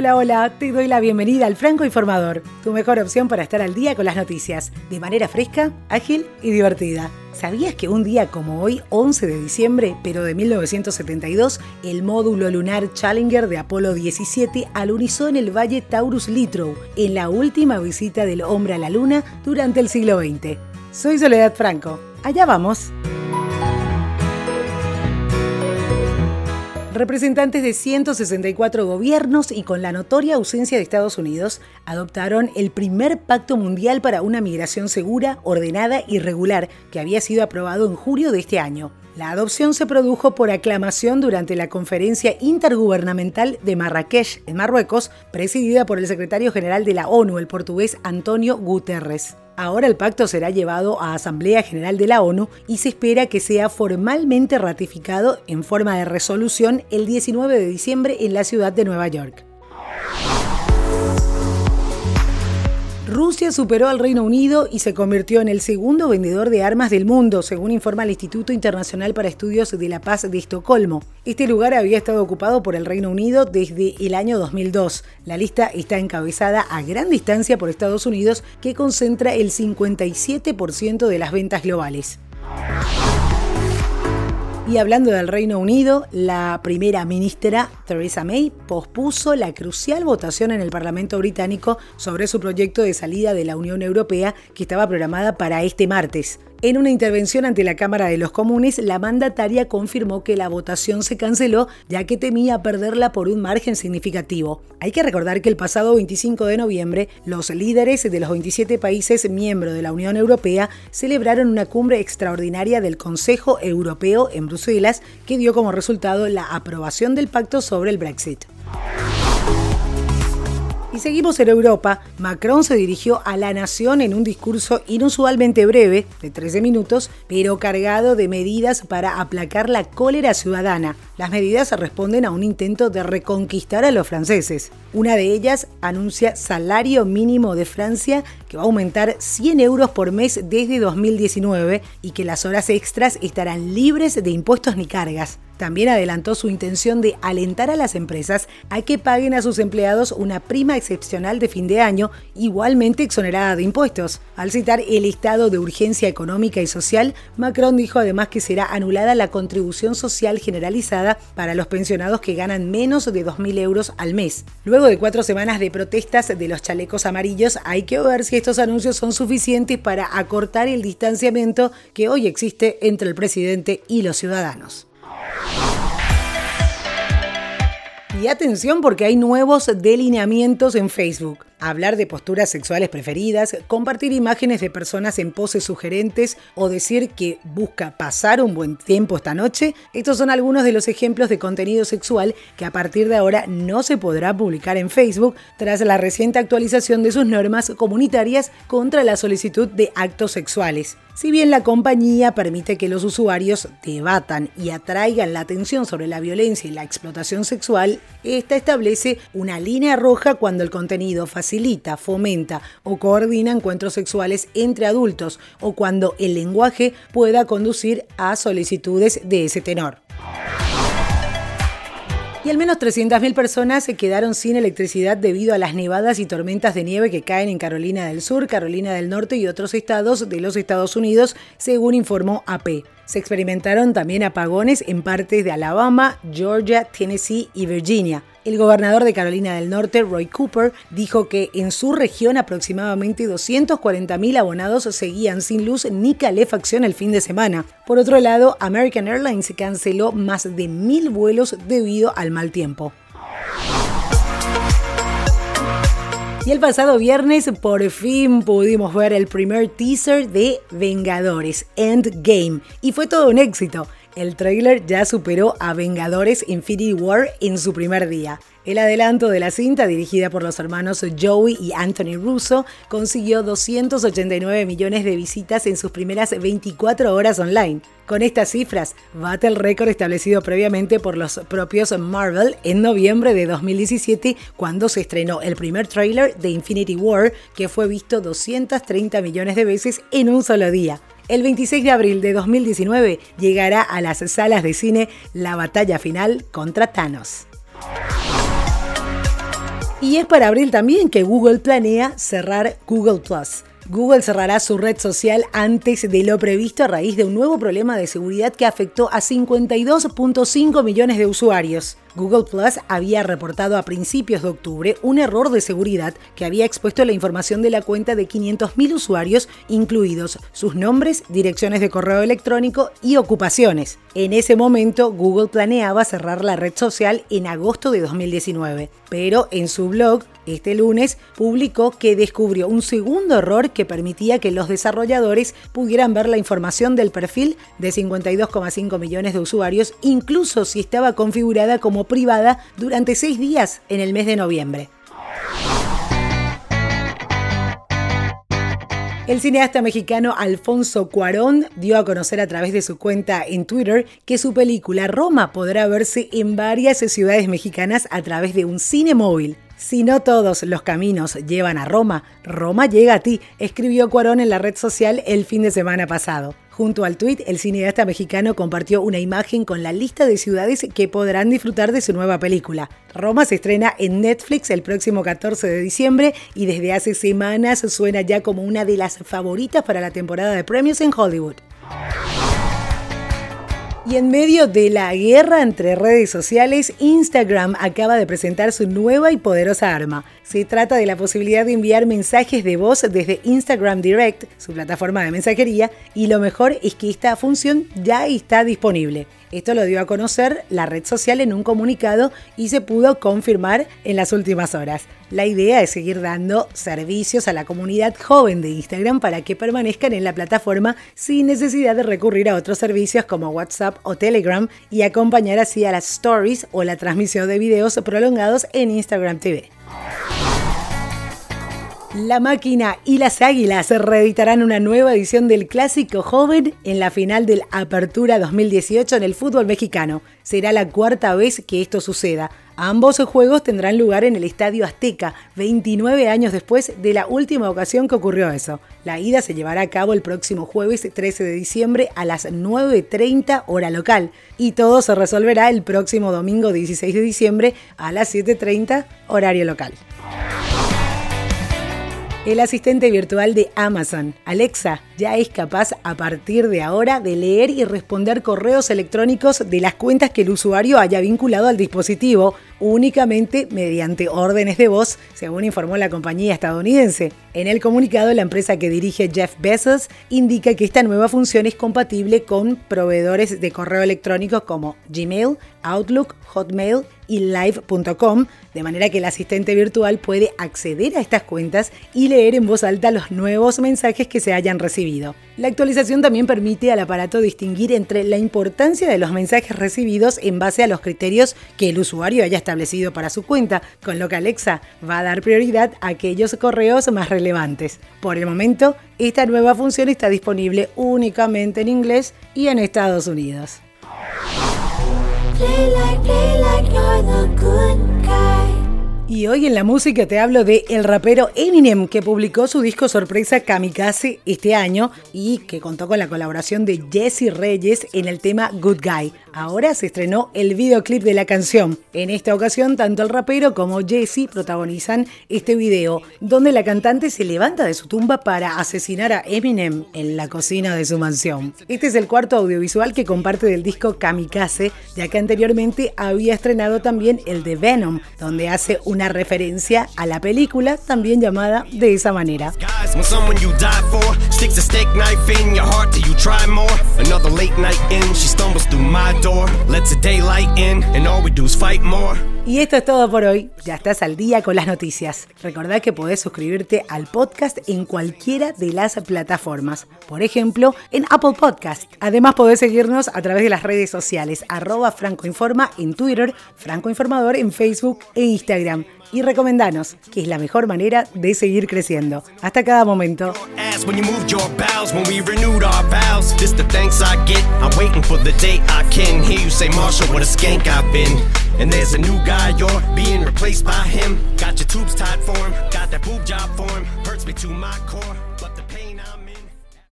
Hola, hola, te doy la bienvenida al Franco Informador, tu mejor opción para estar al día con las noticias, de manera fresca, ágil y divertida. ¿Sabías que un día como hoy, 11 de diciembre, pero de 1972, el módulo lunar Challenger de Apolo 17 alunizó en el valle Taurus Littrow, en la última visita del hombre a la Luna durante el siglo XX? Soy Soledad Franco. Allá vamos. Representantes de 164 gobiernos y con la notoria ausencia de Estados Unidos, adoptaron el primer pacto mundial para una migración segura, ordenada y regular, que había sido aprobado en julio de este año. La adopción se produjo por aclamación durante la conferencia intergubernamental de Marrakech, en Marruecos, presidida por el secretario general de la ONU, el portugués Antonio Guterres. Ahora el pacto será llevado a Asamblea General de la ONU y se espera que sea formalmente ratificado en forma de resolución el 19 de diciembre en la ciudad de Nueva York. Rusia superó al Reino Unido y se convirtió en el segundo vendedor de armas del mundo, según informa el Instituto Internacional para Estudios de la Paz de Estocolmo. Este lugar había estado ocupado por el Reino Unido desde el año 2002. La lista está encabezada a gran distancia por Estados Unidos, que concentra el 57% de las ventas globales. Y hablando del Reino Unido, la primera ministra Theresa May pospuso la crucial votación en el Parlamento británico sobre su proyecto de salida de la Unión Europea que estaba programada para este martes. En una intervención ante la Cámara de los Comunes, la mandataria confirmó que la votación se canceló ya que temía perderla por un margen significativo. Hay que recordar que el pasado 25 de noviembre, los líderes de los 27 países miembros de la Unión Europea celebraron una cumbre extraordinaria del Consejo Europeo en Bruselas que dio como resultado la aprobación del pacto sobre el Brexit. Y seguimos en Europa. Macron se dirigió a la nación en un discurso inusualmente breve, de 13 minutos, pero cargado de medidas para aplacar la cólera ciudadana. Las medidas responden a un intento de reconquistar a los franceses. Una de ellas anuncia salario mínimo de Francia que va a aumentar 100 euros por mes desde 2019 y que las horas extras estarán libres de impuestos ni cargas. También adelantó su intención de alentar a las empresas a que paguen a sus empleados una prima excepcional de fin de año, igualmente exonerada de impuestos. Al citar el estado de urgencia económica y social, Macron dijo además que será anulada la contribución social generalizada para los pensionados que ganan menos de 2.000 euros al mes. Luego de cuatro semanas de protestas de los chalecos amarillos, hay que ver si estos anuncios son suficientes para acortar el distanciamiento que hoy existe entre el presidente y los ciudadanos. Y atención porque hay nuevos delineamientos en Facebook. Hablar de posturas sexuales preferidas, compartir imágenes de personas en poses sugerentes o decir que busca pasar un buen tiempo esta noche, estos son algunos de los ejemplos de contenido sexual que a partir de ahora no se podrá publicar en Facebook tras la reciente actualización de sus normas comunitarias contra la solicitud de actos sexuales. Si bien la compañía permite que los usuarios debatan y atraigan la atención sobre la violencia y la explotación sexual, esta establece una línea roja cuando el contenido facilita, fomenta o coordina encuentros sexuales entre adultos o cuando el lenguaje pueda conducir a solicitudes de ese tenor y al menos 300.000 personas se quedaron sin electricidad debido a las nevadas y tormentas de nieve que caen en Carolina del Sur, Carolina del Norte y otros estados de los Estados Unidos, según informó AP. Se experimentaron también apagones en partes de Alabama, Georgia, Tennessee y Virginia. El gobernador de Carolina del Norte, Roy Cooper, dijo que en su región aproximadamente 240.000 abonados seguían sin luz ni calefacción el fin de semana. Por otro lado, American Airlines canceló más de mil vuelos debido al mal tiempo. Y el pasado viernes por fin pudimos ver el primer teaser de Vengadores Endgame y fue todo un éxito. El trailer ya superó a Vengadores Infinity War en su primer día. El adelanto de la cinta, dirigida por los hermanos Joey y Anthony Russo, consiguió 289 millones de visitas en sus primeras 24 horas online. Con estas cifras, bate el récord establecido previamente por los propios Marvel en noviembre de 2017, cuando se estrenó el primer tráiler de Infinity War, que fue visto 230 millones de veces en un solo día. El 26 de abril de 2019 llegará a las salas de cine la batalla final contra Thanos. Y es para abril también que Google planea cerrar Google Plus. Google cerrará su red social antes de lo previsto a raíz de un nuevo problema de seguridad que afectó a 52.5 millones de usuarios. Google Plus había reportado a principios de octubre un error de seguridad que había expuesto la información de la cuenta de 500.000 usuarios, incluidos sus nombres, direcciones de correo electrónico y ocupaciones. En ese momento, Google planeaba cerrar la red social en agosto de 2019, pero en su blog, este lunes, publicó que descubrió un segundo error que permitía que los desarrolladores pudieran ver la información del perfil de 52,5 millones de usuarios, incluso si estaba configurada como privada durante seis días en el mes de noviembre. El cineasta mexicano Alfonso Cuarón dio a conocer a través de su cuenta en Twitter que su película Roma podrá verse en varias ciudades mexicanas a través de un cine móvil. Si no todos los caminos llevan a Roma, Roma llega a ti, escribió Cuarón en la red social el fin de semana pasado. Junto al tuit, el cineasta mexicano compartió una imagen con la lista de ciudades que podrán disfrutar de su nueva película. Roma se estrena en Netflix el próximo 14 de diciembre y desde hace semanas suena ya como una de las favoritas para la temporada de premios en Hollywood. Y en medio de la guerra entre redes sociales, Instagram acaba de presentar su nueva y poderosa arma. Se trata de la posibilidad de enviar mensajes de voz desde Instagram Direct, su plataforma de mensajería, y lo mejor es que esta función ya está disponible. Esto lo dio a conocer la red social en un comunicado y se pudo confirmar en las últimas horas. La idea es seguir dando servicios a la comunidad joven de Instagram para que permanezcan en la plataforma sin necesidad de recurrir a otros servicios como WhatsApp o Telegram y acompañar así a las stories o la transmisión de videos prolongados en Instagram TV. La máquina y las águilas reeditarán una nueva edición del Clásico Joven en la final del Apertura 2018 en el fútbol mexicano. Será la cuarta vez que esto suceda. Ambos juegos tendrán lugar en el Estadio Azteca, 29 años después de la última ocasión que ocurrió eso. La ida se llevará a cabo el próximo jueves 13 de diciembre a las 9.30 hora local y todo se resolverá el próximo domingo 16 de diciembre a las 7.30 horario local. El asistente virtual de Amazon, Alexa, ya es capaz a partir de ahora de leer y responder correos electrónicos de las cuentas que el usuario haya vinculado al dispositivo, únicamente mediante órdenes de voz, según informó la compañía estadounidense. En el comunicado, la empresa que dirige Jeff Bezos indica que esta nueva función es compatible con proveedores de correo electrónico como Gmail, Outlook, Hotmail y live.com, de manera que el asistente virtual puede acceder a estas cuentas y leer en voz alta los nuevos mensajes que se hayan recibido. La actualización también permite al aparato distinguir entre la importancia de los mensajes recibidos en base a los criterios que el usuario haya establecido para su cuenta, con lo que Alexa va a dar prioridad a aquellos correos más relevantes. Por el momento, esta nueva función está disponible únicamente en inglés y en Estados Unidos. Y hoy en la música te hablo de el rapero Eminem que publicó su disco sorpresa Kamikaze este año y que contó con la colaboración de Jesse Reyes en el tema Good Guy. Ahora se estrenó el videoclip de la canción. En esta ocasión tanto el rapero como Jesse protagonizan este video donde la cantante se levanta de su tumba para asesinar a Eminem en la cocina de su mansión. Este es el cuarto audiovisual que comparte del disco Kamikaze ya que anteriormente había estrenado también el de Venom donde hace un una referencia a la película también llamada de esa manera. Y esto es todo por hoy. Ya estás al día con las noticias. Recordá que podés suscribirte al podcast en cualquiera de las plataformas. Por ejemplo, en Apple Podcast. Además podés seguirnos a través de las redes sociales arroba francoinforma en Twitter, Franco Informador en Facebook e Instagram y recomendanos, que es la mejor manera de seguir creciendo. Hasta cada momento. And there's a new guy, you're being replaced by him. Got your tubes tied for him, got that boob job for him. Hurts me to my core.